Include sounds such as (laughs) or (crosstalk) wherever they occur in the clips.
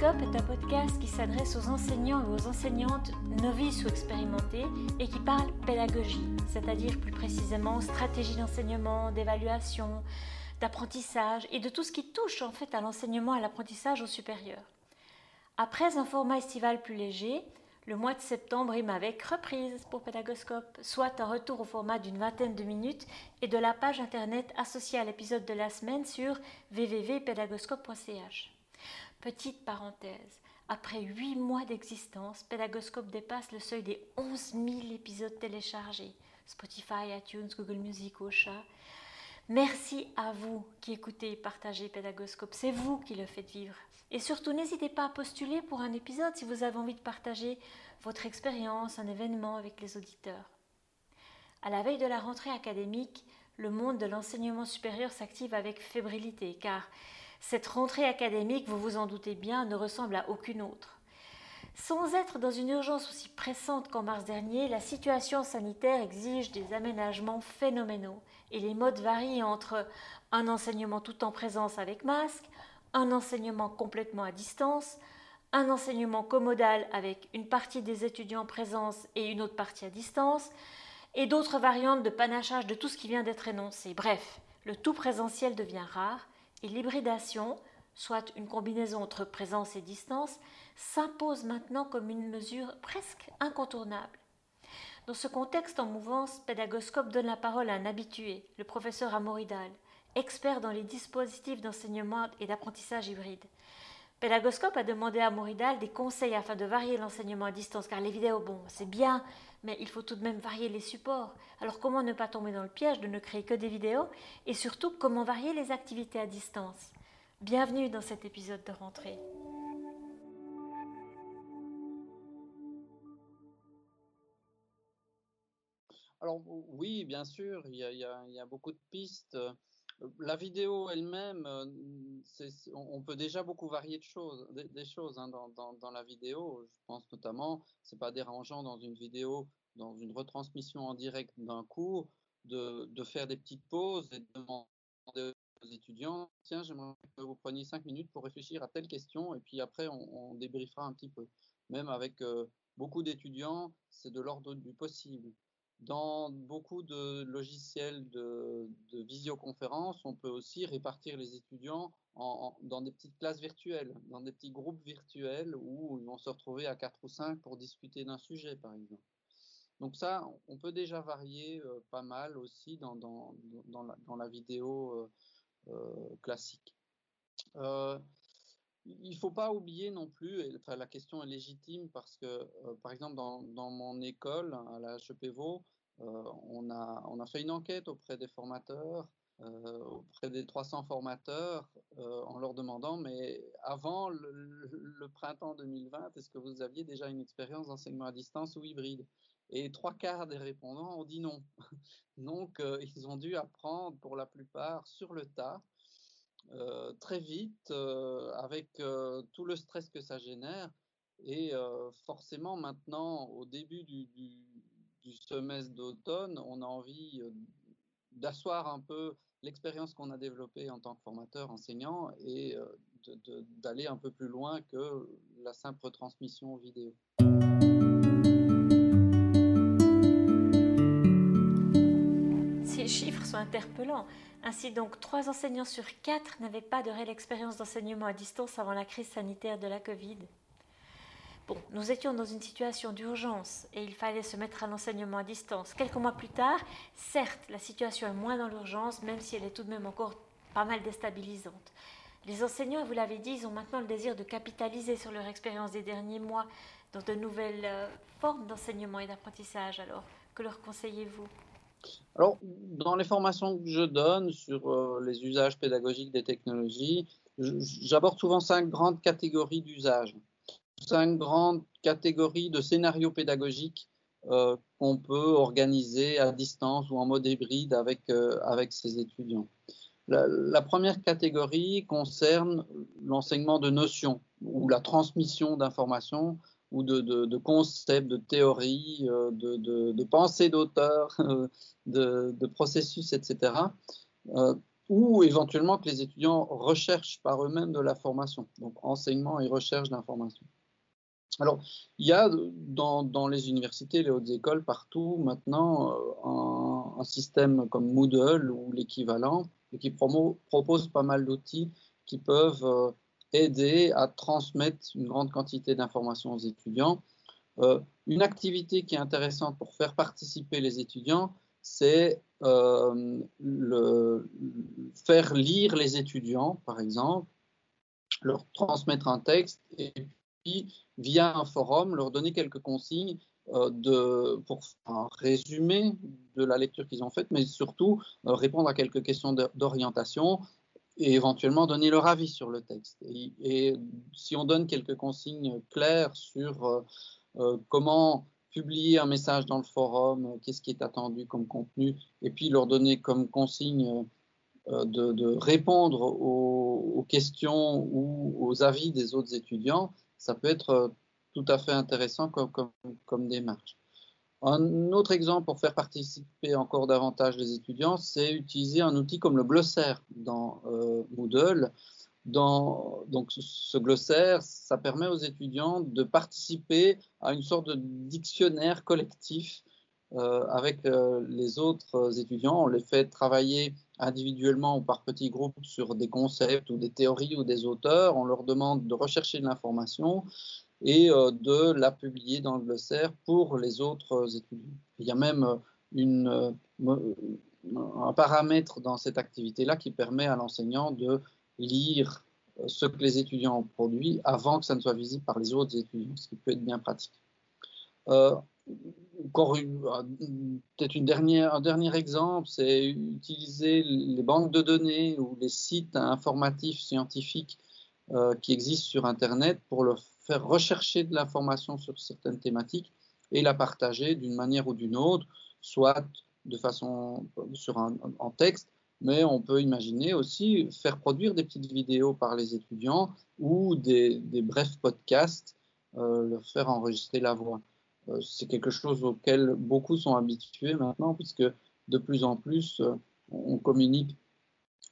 Pédagoscope est un podcast qui s'adresse aux enseignants et aux enseignantes novices ou expérimentées et qui parle pédagogie, c'est-à-dire plus précisément stratégie d'enseignement, d'évaluation, d'apprentissage et de tout ce qui touche en fait à l'enseignement et à l'apprentissage au supérieur. Après un format estival plus léger, le mois de septembre rime avec reprise pour Pédagoscope, soit un retour au format d'une vingtaine de minutes et de la page internet associée à l'épisode de la semaine sur www.pédagoscope.ch. Petite parenthèse, après huit mois d'existence, Pédagoscope dépasse le seuil des 11 000 épisodes téléchargés. Spotify, iTunes, Google Music, Ocha. Merci à vous qui écoutez et partagez Pédagoscope. C'est vous qui le faites vivre. Et surtout, n'hésitez pas à postuler pour un épisode si vous avez envie de partager votre expérience, un événement avec les auditeurs. À la veille de la rentrée académique, le monde de l'enseignement supérieur s'active avec fébrilité, car cette rentrée académique, vous vous en doutez bien, ne ressemble à aucune autre. Sans être dans une urgence aussi pressante qu'en mars dernier, la situation sanitaire exige des aménagements phénoménaux et les modes varient entre un enseignement tout en présence avec masque, un enseignement complètement à distance, un enseignement commodal avec une partie des étudiants en présence et une autre partie à distance, et d'autres variantes de panachage de tout ce qui vient d'être énoncé. Bref, le tout présentiel devient rare et l'hybridation, soit une combinaison entre présence et distance, s'impose maintenant comme une mesure presque incontournable. Dans ce contexte en mouvance, Pédagoscope donne la parole à un habitué, le professeur Amoridal, expert dans les dispositifs d'enseignement et d'apprentissage hybride. Pédagoscope a demandé à Moridal des conseils afin de varier l'enseignement à distance, car les vidéos, bon, c'est bien, mais il faut tout de même varier les supports. Alors comment ne pas tomber dans le piège de ne créer que des vidéos Et surtout, comment varier les activités à distance? Bienvenue dans cet épisode de rentrée. Alors oui, bien sûr, il y a, beaucoup de pistes. La vidéo elle-même, on peut déjà beaucoup varier de choses, des, choses hein, dans, la vidéo. Je pense notamment, c'est pas dérangeant dans une vidéo, dans une retransmission en direct d'un cours, de, faire des petites pauses et de demander aux étudiants, tiens, j'aimerais que vous preniez cinq minutes pour réfléchir à telle question, et puis après on, débriefera un petit peu. Même avec euh, beaucoup d'étudiants, c'est de l'ordre du possible. Dans beaucoup de logiciels de, visioconférence, on peut aussi répartir les étudiants dans des petites classes virtuelles, dans des petits groupes virtuels où ils vont se retrouver à 4 ou 5 pour discuter d'un sujet, par exemple. Donc ça, on peut déjà varier euh, pas mal aussi dans, la, vidéo euh, euh, classique. Il ne faut pas oublier non plus, et, enfin, la question est légitime parce que, par exemple, dans, mon école, à la HEPVO, on, a, on a fait une enquête auprès des formateurs auprès des 300 formateurs en leur demandant, mais avant le printemps 2020, est-ce que vous aviez déjà une expérience d'enseignement à distance ou hybride? Et trois quarts des répondants ont dit non. (laughs) Donc, ils ont dû apprendre pour la plupart sur le tas. Très vite, avec tout le stress que ça génère. Et forcément, maintenant, au début du, du semestre d'automne, on a envie d'asseoir un peu l'expérience qu'on a développée en tant que formateur enseignant et d'aller un peu plus loin que la simple transmission vidéo. Ces chiffres sont interpellants. Ainsi donc, trois enseignants sur quatre n'avaient pas de réelle expérience d'enseignement à distance avant la crise sanitaire de la Covid nous étions dans une situation d'urgence et il fallait se mettre à l'enseignement à distance. Quelques mois plus tard, certes, la situation est moins dans l'urgence, même si elle est tout de même encore pas mal déstabilisante. Les enseignants, vous l'avez dit, ils ont maintenant le désir de capitaliser sur leur expérience des derniers mois dans de nouvelles euh, formes d'enseignement et d'apprentissage. Alors, que leur conseillez-vous? Alors, dans les formations que je donne sur euh, les usages pédagogiques des technologies, j'aborde souvent cinq grandes catégories d'usages cinq grandes catégories de scénarios pédagogiques euh, qu'on peut organiser à distance ou en mode hybride avec, euh, avec ses étudiants. La, première catégorie concerne l'enseignement de notions ou la transmission d'informations ou de, concepts, de théories, euh, de, pensées d'auteurs, (laughs) de, processus, etc. ou éventuellement que les étudiants recherchent par eux-mêmes de la formation, donc enseignement et recherche d'information. Alors, il y a dans, les universités, les hautes écoles, partout maintenant, un, système comme Moodle ou l'équivalent, qui propose pas mal d'outils qui peuvent aider à transmettre une grande quantité d'informations aux étudiants. Euh, une activité qui est intéressante pour faire participer les étudiants, c'est euh, faire lire les étudiants, par exemple, leur transmettre un texte et puis, via un forum, leur donner quelques consignes euh, de, pour un résumé de la lecture qu'ils ont faite, mais surtout répondre à quelques questions d'orientation et éventuellement donner leur avis sur le texte. Et, si on donne quelques consignes claires sur euh, euh, comment publier un message dans le forum, euh, qu'est-ce qui est attendu comme contenu, et puis leur donner comme consigne de, répondre aux, questions ou aux avis des autres étudiants, ça peut être tout à fait intéressant comme, démarche. Un autre exemple pour faire participer encore davantage les étudiants, c'est utiliser un outil comme le glossaire dans euh, Moodle. Donc ce glossaire, ça permet aux étudiants de participer à une sorte de dictionnaire collectif euh, avec euh, les autres étudiants. On les fait travailler individuellement ou par petits groupes sur des concepts ou des théories ou des auteurs. On leur demande de rechercher de l'information et euh, de la publier dans le glossaire pour les autres étudiants. Il y a même euh, euh, un paramètre dans cette activité-là qui permet à l'enseignant de lire ce que les étudiants ont produit avant que ça ne soit visible par les autres étudiants, ce qui peut être bien pratique. encore peut-être un dernier exemple, c'est utiliser les banques de données ou les sites informatifs scientifiques qui existent sur Internet pour leur faire rechercher de l'information sur certaines thématiques et la partager d'une manière ou d'une autre, soit de façon sur un, en texte, mais on peut imaginer aussi faire produire des petites vidéos par les étudiants ou des, brefs podcasts, euh, leur faire enregistrer la voix. Euh, c'est quelque chose auquel beaucoup sont habitués maintenant, puisque de plus en plus, euh, on communique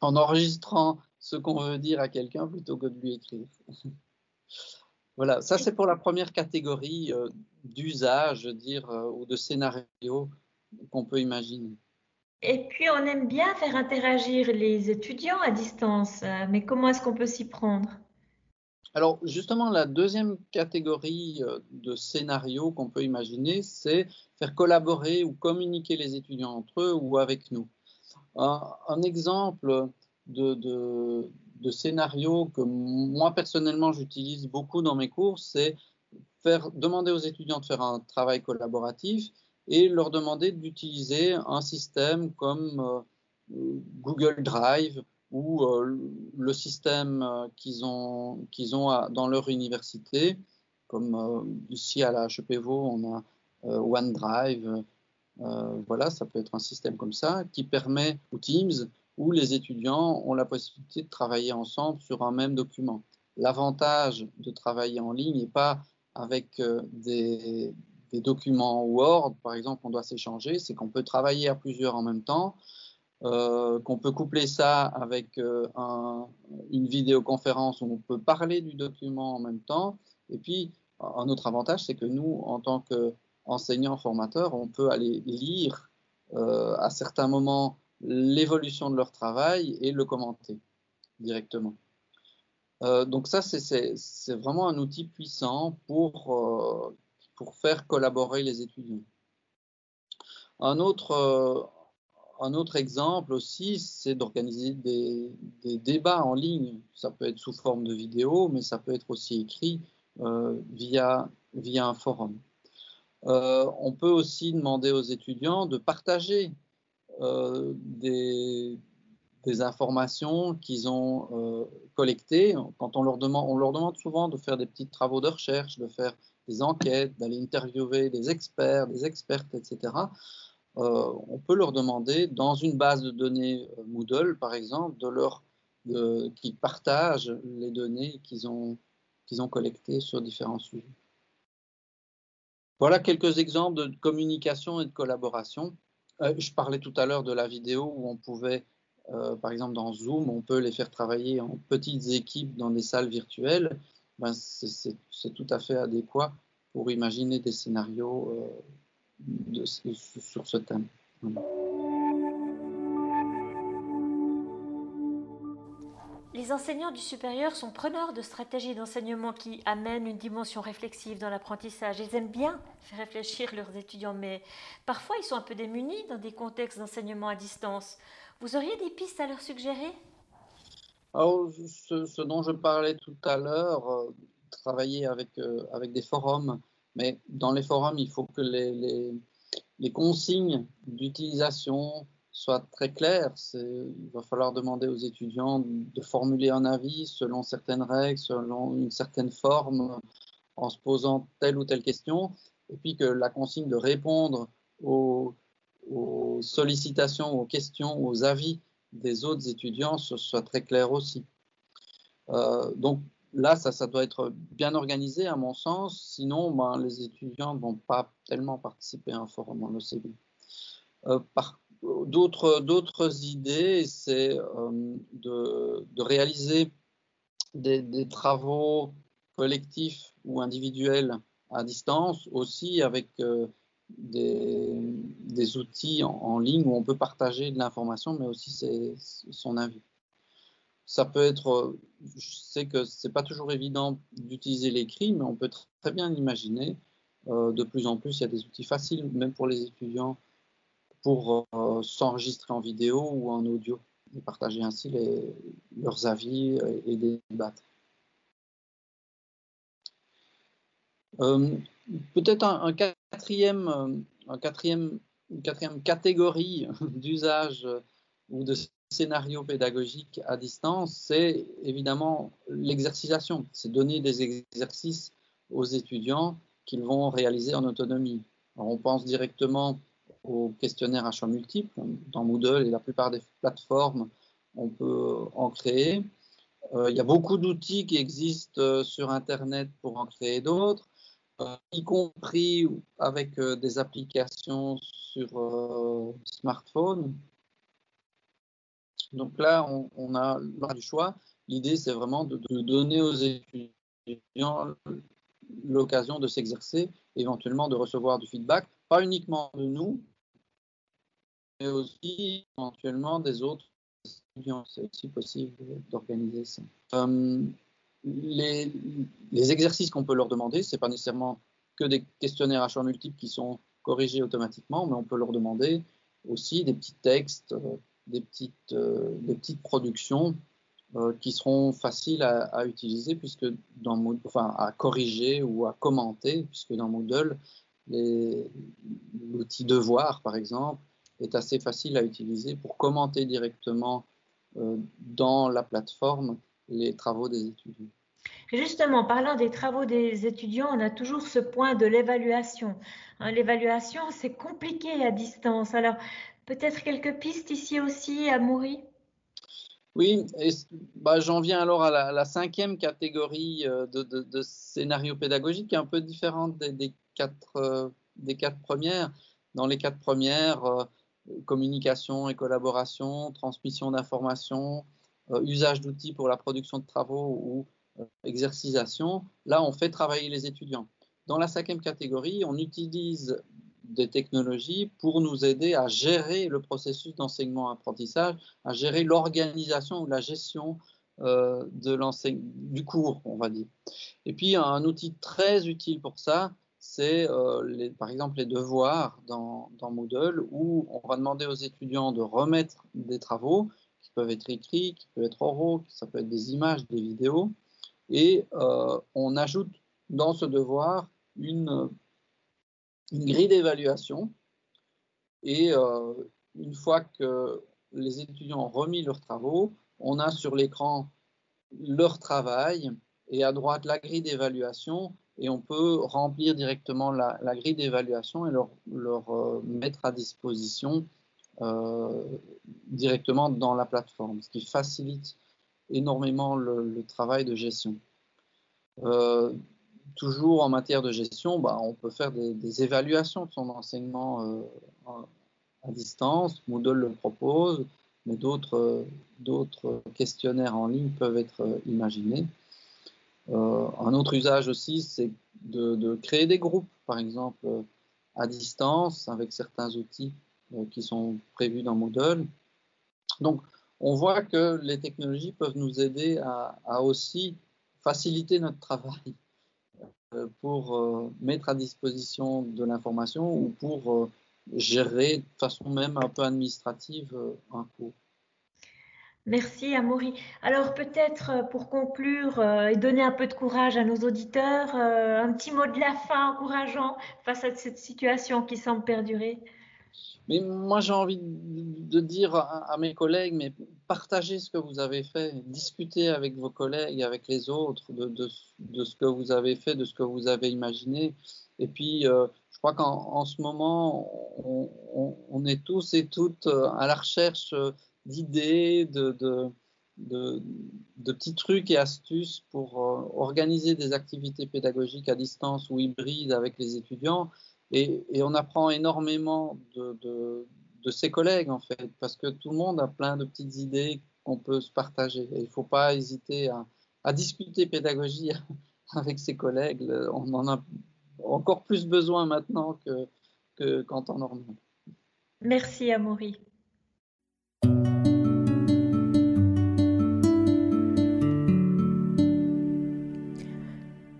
en enregistrant ce qu'on veut dire à quelqu'un plutôt que de lui écrire. (laughs) Voilà, ça c'est pour la première catégorie euh, d'usage, dire, euh, ou de scénario qu'on peut imaginer. Et puis on aime bien faire interagir les étudiants à distance, euh, mais comment est-ce qu'on peut s'y prendre? Alors justement, la deuxième catégorie de scénario qu'on peut imaginer, c'est faire collaborer ou communiquer les étudiants entre eux ou avec nous. Un, exemple de, de scénario que moi personnellement j'utilise beaucoup dans mes cours, c'est demander aux étudiants de faire un travail collaboratif et leur demander d'utiliser un système comme euh, Google Drive ou euh, le système euh, qu'ils ont, qu'ils ont dans leur université, comme ici à la HEPVO, on a OneDrive. voilà, ça peut être un système comme ça qui permet, ou Teams, où les étudiants ont la possibilité de travailler ensemble sur un même document. L'avantage de travailler en ligne n'est pas avec euh, des, documents Word, par exemple, qu'on doit s'échanger, c'est qu'on peut travailler à plusieurs en même temps, euh, qu'on peut coupler ça avec euh, une vidéoconférence où on peut parler du document en même temps. Et puis, un autre avantage, c'est que nous, en tant qu'enseignants formateurs, on peut aller lire à certains moments l'évolution de leur travail et le commenter directement. Euh, donc ça, c'est vraiment un outil puissant pour, euh, pour faire collaborer les étudiants. Un autre, euh, un autre exemple aussi, c'est d'organiser des, des, débats en ligne. Ça peut être sous forme de vidéo, mais ça peut être aussi écrit via, via un forum. on peut aussi demander aux étudiants de partager euh, des, informations qu'ils ont euh, collectées. Quand on leur, demande, on leur demande souvent de faire des petits travaux de recherche, de faire des enquêtes, d'aller interviewer des experts, des expertes, etc. Euh, on peut leur demander, dans une base de données Moodle, par exemple, de leur, qu'ils partagent les données qu'ils ont, qu'ils ont collectées sur différents sujets. Voilà quelques exemples de communication et de collaboration. Euh, je parlais tout à l'heure de la vidéo où on pouvait par exemple dans Zoom, on peut les faire travailler en petites équipes dans des salles virtuelles, ben c'est tout à fait adéquat pour imaginer des scénarios de, sur ce thème. Les enseignants du supérieur sont preneurs de stratégies d'enseignement qui amènent une dimension réflexive dans l'apprentissage. Ils aiment bien faire réfléchir leurs étudiants, mais parfois ils sont un peu démunis dans des contextes d'enseignement à distance. Vous auriez des pistes à leur suggérer? Alors, ce, dont je parlais tout à l'heure, euh, travailler avec, euh, avec des forums, mais dans les forums, il faut que les, les consignes d'utilisation, soit très clair. Il va falloir demander aux étudiants de formuler un avis selon certaines règles, selon une certaine forme, en se posant telle ou telle question, et puis que la consigne de répondre aux, sollicitations, aux questions, aux avis des autres étudiants soit très clair aussi. Euh, donc là, ça, doit être bien organisé à mon sens, sinon ben, les étudiants ne vont pas tellement participer à un forum, sait bien. Euh, par D'autres idées, c'est euh, de, réaliser des, travaux collectifs ou individuels à distance, aussi avec euh, des, outils en, ligne où on peut partager de l'information, mais aussi son avis. Ça peut être, je sais que c'est pas toujours évident d'utiliser l'écrit, mais on peut très bien imaginer. Euh, de plus en plus, il y a des outils faciles, même pour les étudiants, pour euh, s'enregistrer en vidéo ou en audio et partager ainsi leurs avis et, débattre. Euh, peut-être un, une quatrième catégorie (laughs) d'usage ou de scénario pédagogique à distance, c'est évidemment l'exercitation. C'est donner des exercices aux étudiants qu'ils vont réaliser en autonomie. on pense directement au questionnaire à choix multiples. Dans Moodle et la plupart des plateformes, on peut en créer. Euh, il y a beaucoup d'outils qui existent euh, sur Internet pour en créer d'autres, euh, y compris avec des applications sur smartphone. Donc là, on, a du choix. L'idée, c'est vraiment de, donner aux étudiants l'occasion de s'exercer, éventuellement de recevoir du feedback, pas uniquement de nous, mais aussi éventuellement des autres étudiants. C'est aussi possible d'organiser ça. Euh, les, exercices qu'on peut leur demander, ce n'est pas nécessairement que des questionnaires à choix multiples qui sont corrigés automatiquement, mais on peut leur demander aussi des petits textes, euh, des petites, euh, des petites productions qui seront faciles à, utiliser puisque dans enfin à corriger ou à commenter, puisque dans Moodle, l'outil devoir, par exemple, est assez facile à utiliser pour commenter directement euh, dans la plateforme les travaux des étudiants. Justement, parlant des travaux des étudiants, on a toujours ce point de l'évaluation. Hein, l'évaluation, c'est compliqué à distance. Alors, peut-être quelques pistes ici aussi à Moury Oui, bah, j'en viens alors à la, cinquième catégorie euh, de, de, scénario pédagogique, qui est un peu différente des, euh, des quatre premières. Dans les quatre premières, communication et collaboration, transmission d'informations, euh, usage d'outils pour la production de travaux ou euh, exercisation. Là, on fait travailler les étudiants. Dans la cinquième catégorie, on utilise des technologies pour nous aider à gérer le processus d'enseignement-apprentissage, à gérer l'organisation ou la gestion euh, de du cours, on va dire. Et puis, un outil très utile pour ça, c'est euh, par exemple les devoirs dans, Moodle où on va demander aux étudiants de remettre des travaux qui peuvent être écrits, qui peuvent être oraux, ça peut être des images, des vidéos, et euh, on ajoute dans ce devoir une, grille d'évaluation. Et euh, une fois que les étudiants ont remis leurs travaux, on a sur l'écran leur travail et à droite la grille d'évaluation et on peut remplir directement la, grille d'évaluation et leur, euh, mettre à disposition euh, directement dans la plateforme, ce qui facilite énormément le, travail de gestion. Euh, toujours en matière de gestion, bah, on peut faire des, évaluations de son enseignement à distance. Moodle le propose, mais d'autres questionnaires en ligne peuvent être imaginés. Un autre usage aussi, c'est de, créer des groupes, par exemple, à distance, avec certains outils qui sont prévus dans Moodle. Donc, on voit que les technologies peuvent nous aider à aussi faciliter notre travail euh, pour euh, mettre à disposition de l'information ou pour euh, gérer de façon même un peu administrative un cours. Merci Amaury. Alors peut-être pour conclure et donner un peu de courage à nos auditeurs, un petit mot de la fin encourageant face à cette situation qui semble perdurer. Mais moi, j'ai envie de dire à, mes collègues, mais partagez ce que vous avez fait, discutez avec vos collègues, avec les autres de, ce que vous avez fait, de ce que vous avez imaginé. Et puis, euh, je crois qu'en ce moment, on, est tous et toutes euh, à la recherche d'idées, de, de, petits trucs et astuces pour euh, organiser des activités pédagogiques à distance ou hybrides avec les étudiants. Et, on apprend énormément de, ses collègues, en fait, parce que tout le monde a plein de petites idées qu'on peut se partager. il ne faut pas hésiter à, discuter pédagogie (laughs) avec ses collègues. On en a encore plus besoin maintenant que, que qu'en temps normal. Merci, Amaury.